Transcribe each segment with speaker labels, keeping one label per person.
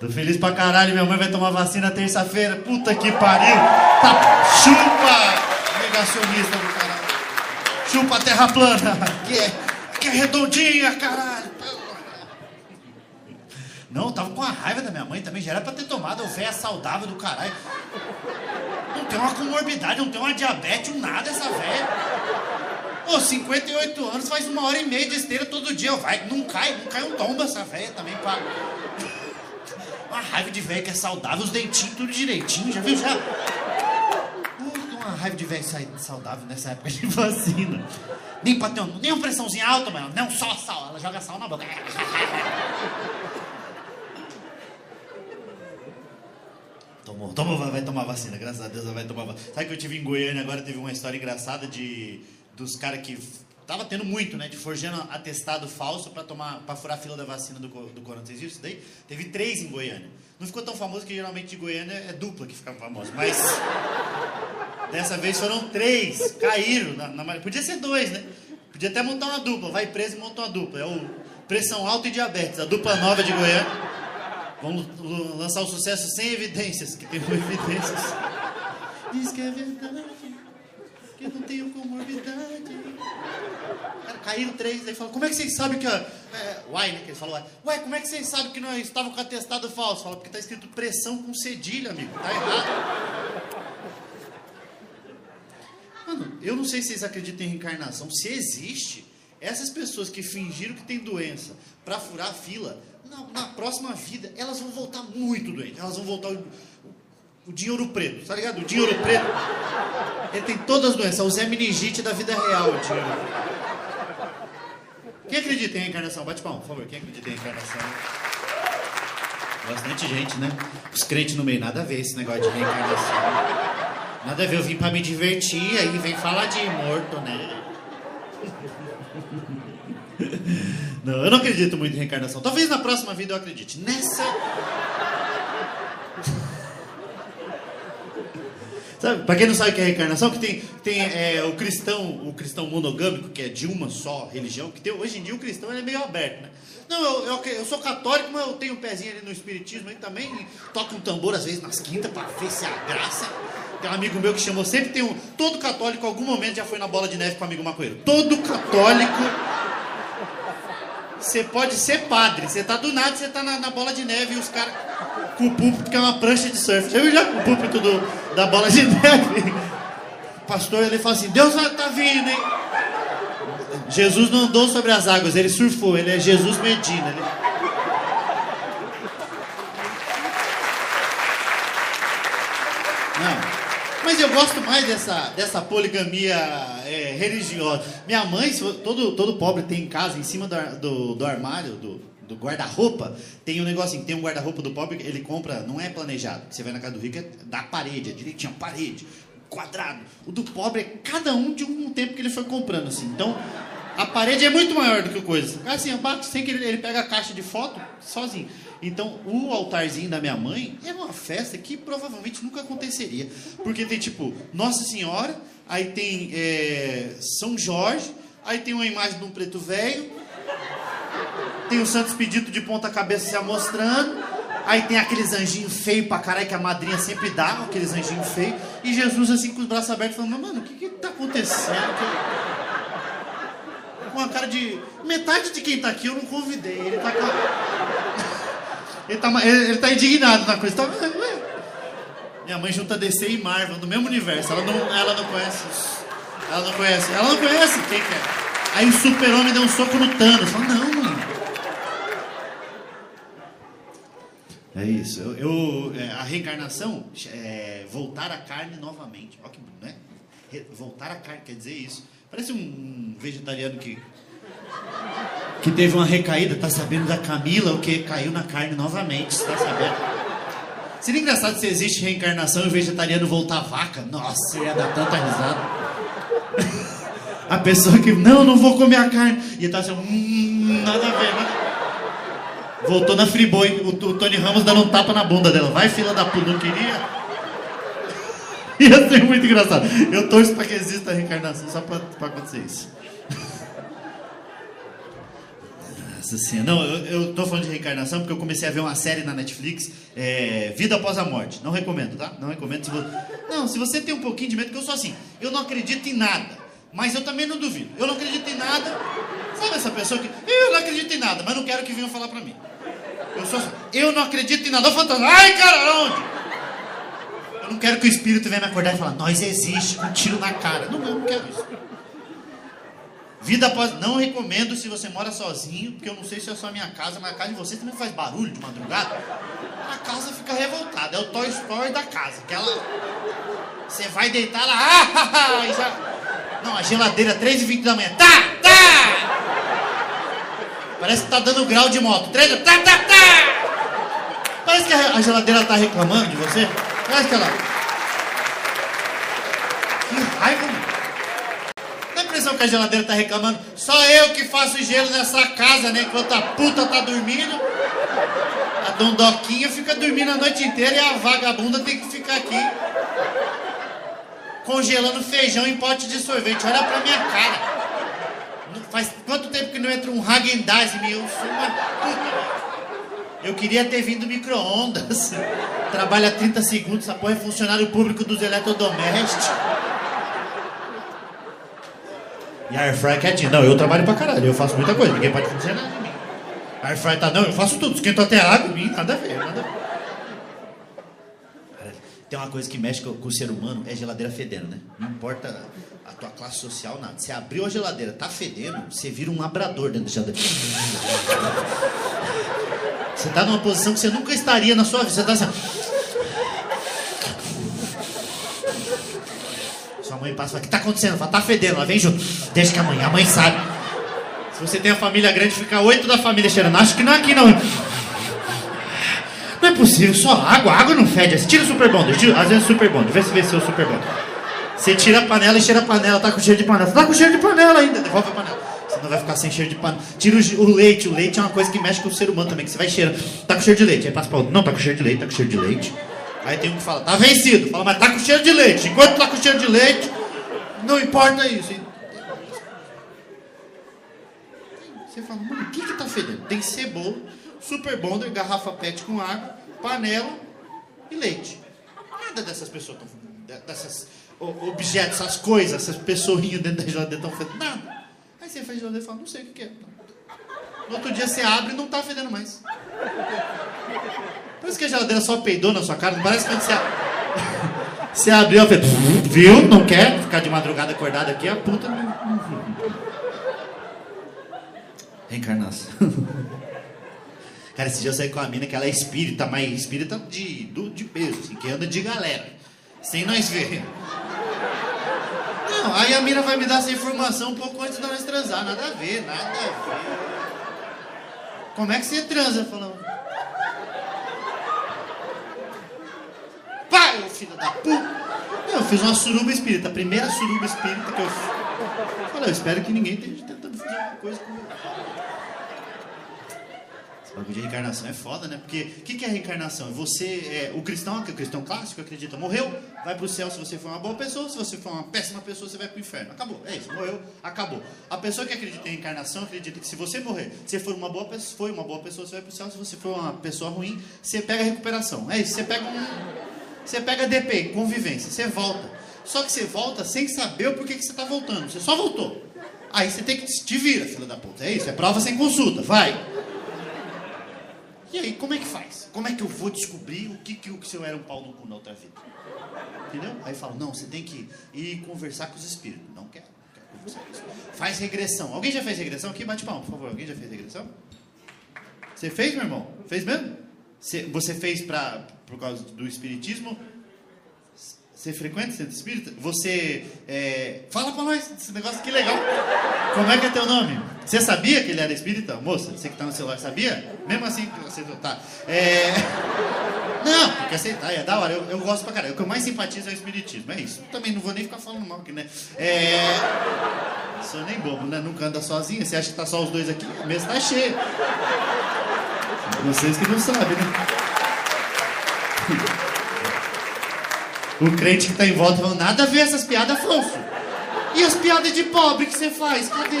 Speaker 1: Tô feliz pra caralho, minha mãe vai tomar vacina terça-feira. Puta que pariu. Tá, chupa, negacionista do caralho. Chupa terra plana. Que é, que é redondinha, caralho. Não, eu tava com a raiva da minha mãe também. Já era pra ter tomado. Velho é saudável do caralho. Não tem uma comorbidade, não tem uma diabetes, um nada essa velha. Pô, 58 anos, faz uma hora e meia de esteira todo dia. Vai, não cai, não cai um tombo essa velha também, pá. Uma raiva de velho que é saudável, os dentinhos tudo direitinho, já viu? Já. Uh, uma raiva de velho saudável nessa época de vacina. Nem pra ter nem uma pressãozinha alta, mano. Não, só sal. Ela joga sal na boca. Tomou, tomou, vai tomar vacina, graças a Deus ela vai tomar vacina. Sabe que eu tive em Goiânia agora, teve uma história engraçada de dos caras que tava tendo muito, né, de forjando atestado falso para tomar para furar a fila da vacina do, do corona. Vocês viram isso daí? Teve três em Goiânia. Não ficou tão famoso que geralmente de Goiânia é dupla que fica famoso, mas dessa vez foram três, caíram. Na, na, podia ser dois, né? Podia até montar uma dupla, vai preso e monta uma dupla. É o pressão alta e diabetes, a dupla nova de Goiânia. Vamos lançar o sucesso sem evidências, que tem evidências. Diz que é verdade, que eu não tenho comorbidade. Cara, caíram três, aí falou, como é que vocês sabem que... É, uai, né, que ele falou, uai, como é que vocês sabem que nós estávamos com atestado falso? Fala, porque tá escrito pressão com cedilha, amigo, tá errado. Mano, eu não sei se vocês acreditam em reencarnação. Se existe, essas pessoas que fingiram que tem doença para furar a fila, na, na, próxima vida, elas vão voltar muito doentes. Elas vão voltar o, o, dinheiro preto, tá ligado? O dinheiro preto. Ele tem todas as doenças. O Zé Meningite da vida real, o dinheiro. Quem acredita em reencarnação? Bate palma, por favor. Quem acredita em reencarnação? Bastante gente, né? Os crentes no meio, nada a ver esse negócio de reencarnação. Nada a ver, eu vim pra me divertir, aí vem falar de morto, né? Não, eu não acredito muito em reencarnação. Talvez na próxima vida eu acredite. Nessa. Sabe, pra quem não sabe o que é reencarnação, que tem, tem é, o cristão, o cristão monogâmico, que é de uma só religião, que tem, hoje em dia o cristão é meio aberto, né? Não, eu, eu, eu, sou católico, mas eu tenho um pezinho ali no espiritismo, aí também toco um tambor às vezes nas quintas pra ver se a graça. Tem um amigo meu que chamou, sempre tem um. Todo católico, em algum momento, já foi na bola de neve com o amigo maconheiro. Todo católico você pode ser padre. Você tá do nada, você tá na, na, bola de neve e os caras com o púlpito que é uma prancha de surf. Já viu já com o púlpito do, da bola de neve? O pastor ele fala assim: Deus tá vindo, hein? Jesus não andou sobre as águas, ele surfou, ele é Jesus Medina. Ele... Não. Mas eu gosto mais dessa, dessa poligamia é, religiosa. Minha mãe, todo, todo pobre tem em casa, em cima do, do, do armário, do, do guarda-roupa, tem um negocinho, tem um guarda-roupa do pobre, ele compra, não é planejado. Você vai na casa do rico, é da parede, é direitinho, parede, quadrado. O do pobre é cada um de um tempo que ele foi comprando, assim. Então, a parede é muito maior do que o coisa. Assim, abate sem que ele, ele pega a caixa de foto sozinho. Então, o altarzinho da minha mãe é uma festa que provavelmente nunca aconteceria. Porque tem tipo Nossa Senhora, aí tem é, São Jorge, aí tem uma imagem de um preto velho, tem o Santos Pedito de ponta cabeça se amostrando, aí tem aqueles anjinhos feios pra caralho que a madrinha sempre dá, aqueles anjinhos feios, e Jesus assim com os braços abertos falando, mano, o que que tá acontecendo? Com a cara de. Metade de quem tá aqui eu não convidei. Ele tá. Ele tá, ele, ele tá indignado na coisa. Tá, minha mãe junta DC e Marvel no mesmo universo. Ela não, ela não conhece. Ela não conhece. Ela não conhece quem que é. Aí o super-homem deu um soco no Thanos. Fala, não, mano. É isso. Eu, eu é, a reencarnação é voltar à carne novamente. Olha que né? Voltar à carne quer dizer isso. Parece um vegetariano que que teve uma recaída, tá sabendo da Camila, o que caiu na carne novamente, tá sabendo? Seria engraçado se existe reencarnação e o vegetariano voltar vaca. Nossa, ia dar tanta risada. A pessoa que, não, não vou comer a carne. E tá assim, hum, nada a ver, né? Voltou na Friboi, o, o Tony Ramos dando um tapa na bunda dela. Vai, fila da puta, não queria? Ia ser muito engraçado. Eu torço pra que exista a reencarnação só pra, pra acontecer isso. Nossa senhora. Não, eu, eu tô falando de reencarnação porque eu comecei a ver uma série na Netflix, é, Vida Após a Morte. Não recomendo, tá? Não recomendo. Se você... Não, se você tem um pouquinho de medo, porque eu sou assim, eu não acredito em nada, mas eu também não duvido. Eu não acredito em nada. Sabe essa pessoa que. Eu não acredito em nada, mas não quero que venham falar pra mim. Eu sou eu não acredito em nada. Eu fantasma. Ai, cara, onde? Eu não quero que o espírito venha me acordar e falar, nós existe, um tiro na cara. Não, eu não quero isso. Vida após. Não recomendo se você mora sozinho, porque eu não sei se é só a minha casa, mas a casa de vocês também faz barulho de madrugada. A casa fica revoltada. É o Toy Story da casa. Que ela. Você vai deitar lá. Ah, já... Não, a geladeira 3h20 da manhã. Tá, tá! Parece que tá dando grau de moto. 3 tá, tá, tá! Parece que a geladeira tá reclamando de você. Parece que ela. Que raiva, mano impressão que a geladeira tá reclamando. Só eu que faço gelo nessa casa, né? Enquanto a puta tá dormindo. A dondoquinha fica dormindo a noite inteira e a vagabunda tem que ficar aqui. Congelando feijão em pote de sorvete. Olha pra minha cara. Faz quanto tempo que não entra um Hagendaz em mim? Eu sou uma. Eu queria ter vindo micro-ondas. Trabalha 30 segundos, essa porra é funcionário público dos eletrodomésticos. E a Airfry quietinha. Não, eu trabalho pra caralho, eu faço muita coisa, ninguém pode dizer nada de mim. A Airfry tá, não, eu faço tudo, esquento até água, mim, nada a ver, nada a ver. Tem uma coisa que mexe com, o ser humano, é geladeira fedendo, né? Não importa a tua classe social, nada. Você abriu a geladeira, tá fedendo, você vira um labrador dentro da geladeira. Você tá numa posição que você nunca estaria na sua vida. Você tá assim. Sua mãe passa e fala, o que tá acontecendo? Fala, tá fedendo, ela vem junto. Deixa que a mãe, a mãe sabe. Se você tem a família grande, fica oito da família cheirando. Acho que não é aqui não. Possível, só água, água não fede. Tira o super bonder, tira, às vezes super bonder, vê se se é o super bonder. Você tira a panela e cheira a panela, tá com cheiro de panela. Tá com cheiro de panela ainda, devolve a panela. Você não vai ficar sem cheiro de panela. Tira o, o, leite, o leite é uma coisa que mexe com o ser humano também, que você vai cheirando. Tá com cheiro de leite, aí passa pra outro. Não, tá com cheiro de leite, tá com cheiro de leite. Aí tem um que fala, tá vencido. Fala, mas tá com cheiro de leite. Enquanto tá com cheiro de leite, não importa isso. Você fala, mano, o que que tá fedendo? Tem cebola, super bonder, garrafa pet com água, panela e leite. Nada dessas pessoas estão dessas objetos, essas coisas, essas pessoinhas dentro da geladeira estão fedendo. Nada. Aí você faz geladeira e fala, não sei o que, é. No outro dia você abre e não tá fedendo mais. Parece que a geladeira só peidou na sua cara, não parece que você, você abriu, fez, viu? Não quer ficar de madrugada acordado aqui, a puta. Reencarnação. Cara, esse dia eu saí com a mina que ela é espírita, mas espírita de, do, de peso, assim, que anda de galera. Sem nós ver. Não, aí a mina vai me dar essa informação um pouco antes de nós transar. Nada a ver, nada a ver. Como é que você transa? Falando. Pai, filho da puta! Eu fiz uma suruba espírita, a primeira suruba espírita que eu fiz. Falei, eu espero que ninguém esteja tentando fazer alguma coisa comigo. Bagulho de reencarnação é foda, né? Porque o que, que, é reencarnação? Você, é, o cristão, que é o cristão clássico, acredita, morreu, vai pro céu se você for uma boa pessoa, se você for uma péssima pessoa, você vai pro inferno. Acabou, é isso, morreu, acabou. A pessoa que acredita em reencarnação acredita que se você morrer, se for uma boa pessoa, foi uma boa pessoa, você vai pro céu, se você for uma pessoa ruim, você pega recuperação. É isso, você pega um você pega DP, convivência, você volta. Só que você volta sem saber o porquê que você está voltando. Você só voltou. Aí você tem que te vira, filha da puta. É isso, é prova sem consulta, vai. E aí, como é que faz? Como é que eu vou descobrir o que, que, que se eu era um pau no cu na outra vida? Entendeu? Aí fala, não, você tem que ir conversar com os espíritos. Não quero, não quero conversar com. Faz regressão. Alguém já fez regressão aqui? Bate palma, por favor. Alguém já fez regressão? Você fez, meu irmão? Fez mesmo? Você fez pra, por causa do espiritismo? Você frequenta o centro espírita? Você. É... Fala pra nós esse negócio que legal. Como é que é teu nome? Você sabia que ele era espírita, moça? Você que tá no celular, sabia? Mesmo assim, você tá. É... Não, porque aceitar é da hora. Eu, eu gosto pra caralho. O que eu mais simpatizo é o espiritismo. É isso. Também não vou nem ficar falando mal aqui, né? É. Sou nem bobo, né? Nunca anda sozinho. Você acha que tá só os dois aqui? A mesa tá cheia. Vocês que não sabem, né? O crente que tá em volta falando, nada a ver essas piadas, Afonso. E as piadas de pobre que você faz? Cadê?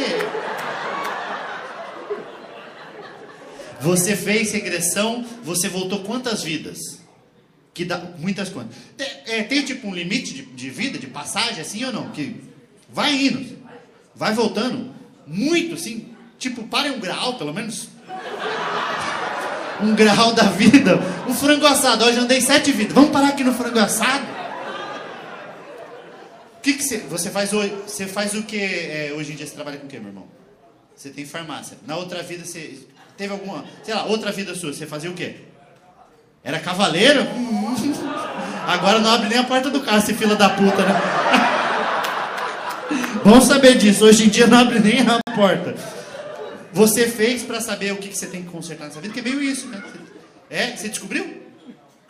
Speaker 1: Você fez regressão, você voltou quantas vidas? Que dá muitas quantas. Tem, é, tem tipo um limite de, de vida, de passagem, assim ou não? Que vai indo, vai voltando. Muito, assim. Tipo, para um grau, pelo menos. Um grau da vida. Um frango assado. Hoje andei sete vidas. Vamos parar aqui no frango assado? Que, que você, você faz hoje? Você faz o que é, hoje em dia? Você trabalha com o que, meu irmão? Você tem farmácia. Na outra vida você teve alguma, sei lá, outra vida sua, você fazia o quê? Era cavaleiro? Agora não abre nem a porta do carro, esse fila da puta, né? Bom saber disso. Hoje em dia não abre nem a porta. Você fez para saber o que, que você tem que consertar nessa vida, que veio isso, né? É? Você descobriu?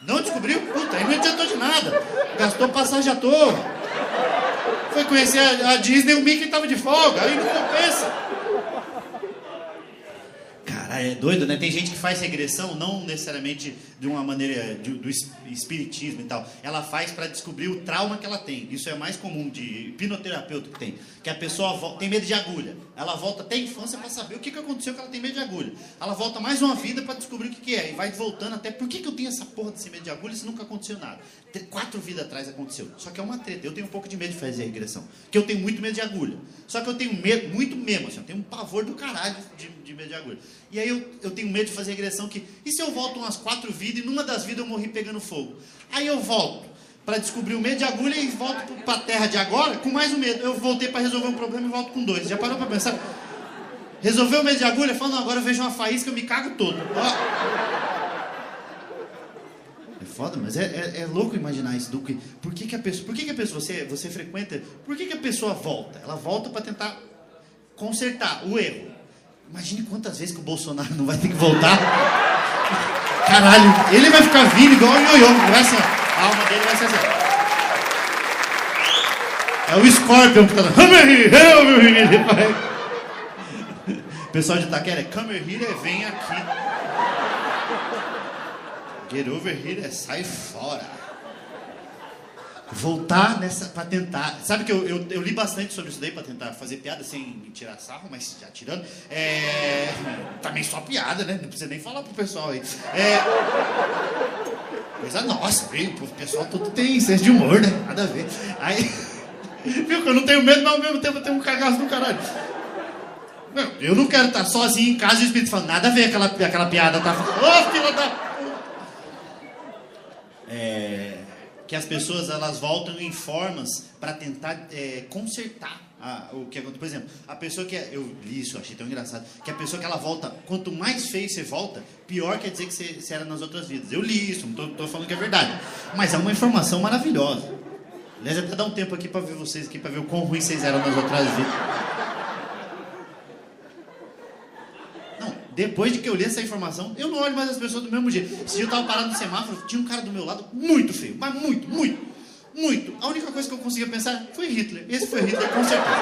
Speaker 1: Não descobriu? Puta, aí não adiantou de nada. Gastou passagem à toa. Foi conhecer a, a Disney, o Mickey tava de folga. Aí não compensa. Cara, é doido, né? Tem gente que faz regressão não necessariamente de uma maneira de, do espiritismo e tal. Ela faz para descobrir o trauma que ela tem. Isso é mais comum de hipnoterapeuta que tem. Que a pessoa tem medo de agulha. Ela volta até a infância para saber o que, que aconteceu que ela tem medo de agulha. Ela volta mais uma vida para descobrir o que, que é. E vai voltando até por que, que eu tenho essa porra desse medo de agulha se nunca aconteceu nada. Quatro vidas atrás aconteceu. Só que é uma treta. Eu tenho um pouco de medo de fazer regressão. Porque eu tenho muito medo de agulha. Só que eu tenho medo, muito mesmo, assim, eu tenho um pavor do caralho de, de medo de agulha. E aí eu, eu tenho medo de fazer regressão que. E se eu volto umas quatro vidas e numa das vidas eu morri pegando fogo? Aí eu volto para descobrir o medo de agulha e volto para a terra de agora com mais um medo. Eu voltei para resolver um problema e volto com dois. Já parou para pensar? Resolveu o medo de agulha? Fala, não, agora eu vejo uma faísca, eu me cago todo. Ó. É foda, mas é, é, é, louco imaginar isso. Do que, por que, que a pessoa, por que, que a pessoa você, você frequenta, por que, que a pessoa volta? Ela volta para tentar consertar o erro. Imagine quantas vezes que o Bolsonaro não vai ter que voltar. Caralho, ele vai ficar vindo igual o ioiô. Vai assim, a alma dele vai ser assim. É o Scorpion que tá lá. O pessoal de Itaquera, come here, vem aqui. Get over here, é sai fora voltar nessa para tentar. Sabe que eu, eu, eu, li bastante sobre isso daí para tentar fazer piada sem tirar sarro, mas já tirando. É, também só piada, né? Não precisa nem falar pro pessoal aí. É, coisa nossa, viu? O pessoal tudo tem senso de humor, né? Nada a ver. Aí, viu que eu não tenho medo, mas ao mesmo tempo eu tenho um cagaço do caralho. Não, eu não quero estar sozinho em casa e o espírito falando, nada a ver aquela, aquela piada, tá? Ô, oh, filha da. É que as pessoas elas voltam em formas para tentar é, consertar a, o que acontece. Por exemplo, a pessoa que é, eu li isso, achei tão engraçado, que a pessoa que ela volta, quanto mais feio você volta, pior quer dizer que você, você era nas outras vidas. Eu li isso, não estou falando que é verdade, mas é uma informação maravilhosa. Aliás, até dá um tempo aqui para ver vocês aqui para ver o quão ruim vocês eram nas outras vidas. Depois de que eu li essa informação, eu não olho mais as pessoas do mesmo jeito. Se eu tava parado no semáforo, tinha um cara do meu lado muito feio, mas muito, muito, muito. A única coisa que eu conseguia pensar foi Hitler. Esse foi Hitler, com certeza.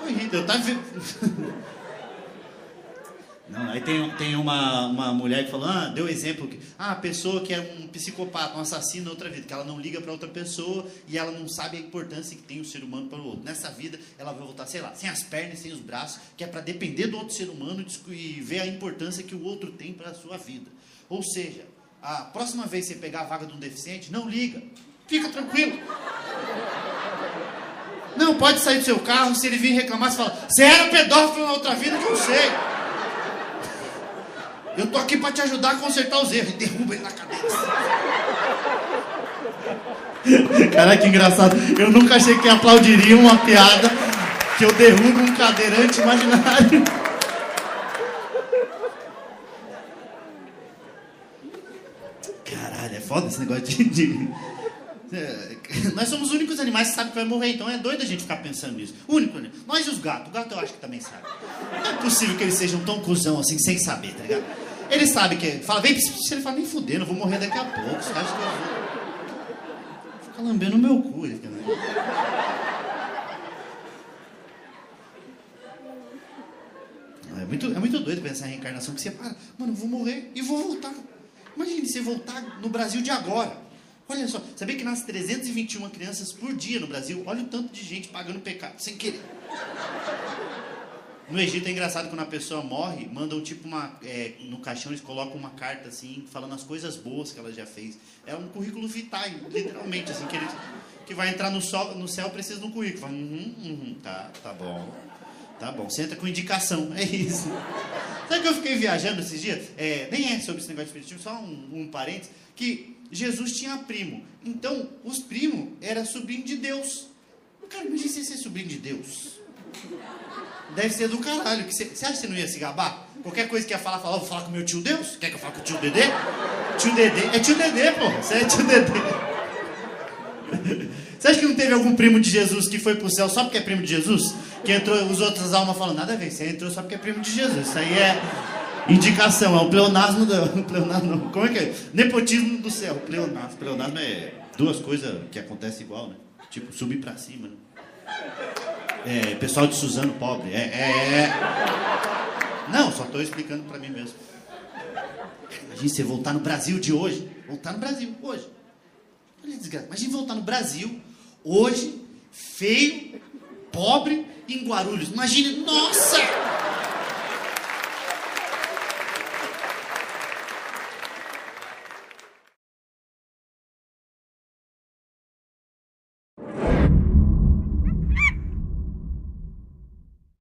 Speaker 1: Foi Hitler. Eu tava Não, aí tem, tem uma, uma mulher que falou, ah, deu exemplo que ah, a pessoa que é um psicopata, um assassino outra vida, que ela não liga para outra pessoa e ela não sabe a importância que tem o ser humano para o outro. Nessa vida, ela vai voltar, sei lá, sem as pernas, sem os braços, que é para depender do outro ser humano e ver a importância que o outro tem para a sua vida. Ou seja, a próxima vez que você pegar a vaga de um deficiente, não liga, fica tranquilo. Não, pode sair do seu carro, se ele vir reclamar, você fala, você era pedófilo na outra vida que eu sei. Eu tô aqui para te ajudar a consertar os erros. E derruba ele na cabeça. Cara, que engraçado. Eu nunca achei que aplaudiria uma piada que eu derrubo um cadeirante imaginário. Caralho, é foda esse negócio de. de... É, nós somos os únicos animais que sabem que vai morrer, então é doido a gente ficar pensando nisso. Único, né? Nós e os gatos. O gato eu acho que também sabe. Não é possível que eles sejam tão cuzão assim, sem saber, tá ligado? Ele sabe que. Fala, vem, se ele fala, nem fudendo, eu vou morrer daqui a pouco. Você acha que eu vou. Fica lambendo o meu cu. Ele, é muito, é muito doido pensar em reencarnação, que você para, mano, eu vou morrer e vou voltar. Imagine você voltar no Brasil de agora. Olha só, sabia que nasce 321 crianças por dia no Brasil? Olha o tanto de gente pagando pecado sem querer. No Egito é engraçado quando a pessoa morre, mandam tipo uma. é, no caixão eles colocam uma carta assim, falando as coisas boas que ela já fez. É um currículo vitae, literalmente, assim, que, ele, que vai entrar no, sol, no céu precisa de um currículo. Fala, uhum, uhum, tá, tá bom. Tá bom, você entra com indicação, é isso. Sabe que eu fiquei viajando esses dias? É, nem é sobre esse negócio de espiritismo, só um, um parênteses, que Jesus tinha primo. Então, os primos era sobrinho de Deus. Cara, imagina você ser sobrinho de Deus. Deve ser do caralho. Você acha que você não ia se gabar? Qualquer coisa que ia falar, falar, vou falar com meu tio Deus? Quer que eu fale com o tio Dedê? Tio Dedê. É tio Dedê, porra. Você é tio Dedê. Você acha que não teve algum primo de Jesus que foi pro céu só porque é primo de Jesus? Que entrou, os outras almas falam, nada a ver, você entrou só porque é primo de Jesus. Isso aí é indicação, é o pleonasmo do. Pleonasmo, não. Como é que é? Nepotismo do céu. Pleonasmo. Pleonasmo é duas coisas que acontecem igual, né? Tipo, subir pra cima, né? É, pessoal de Suzano pobre. É, é, é. Não, só tô explicando pra mim mesmo. Imagina você voltar no Brasil de hoje. Voltar no Brasil hoje. Olha desgraça. Imagina voltar no Brasil hoje, feio, pobre, em Guarulhos. Imagina, nossa!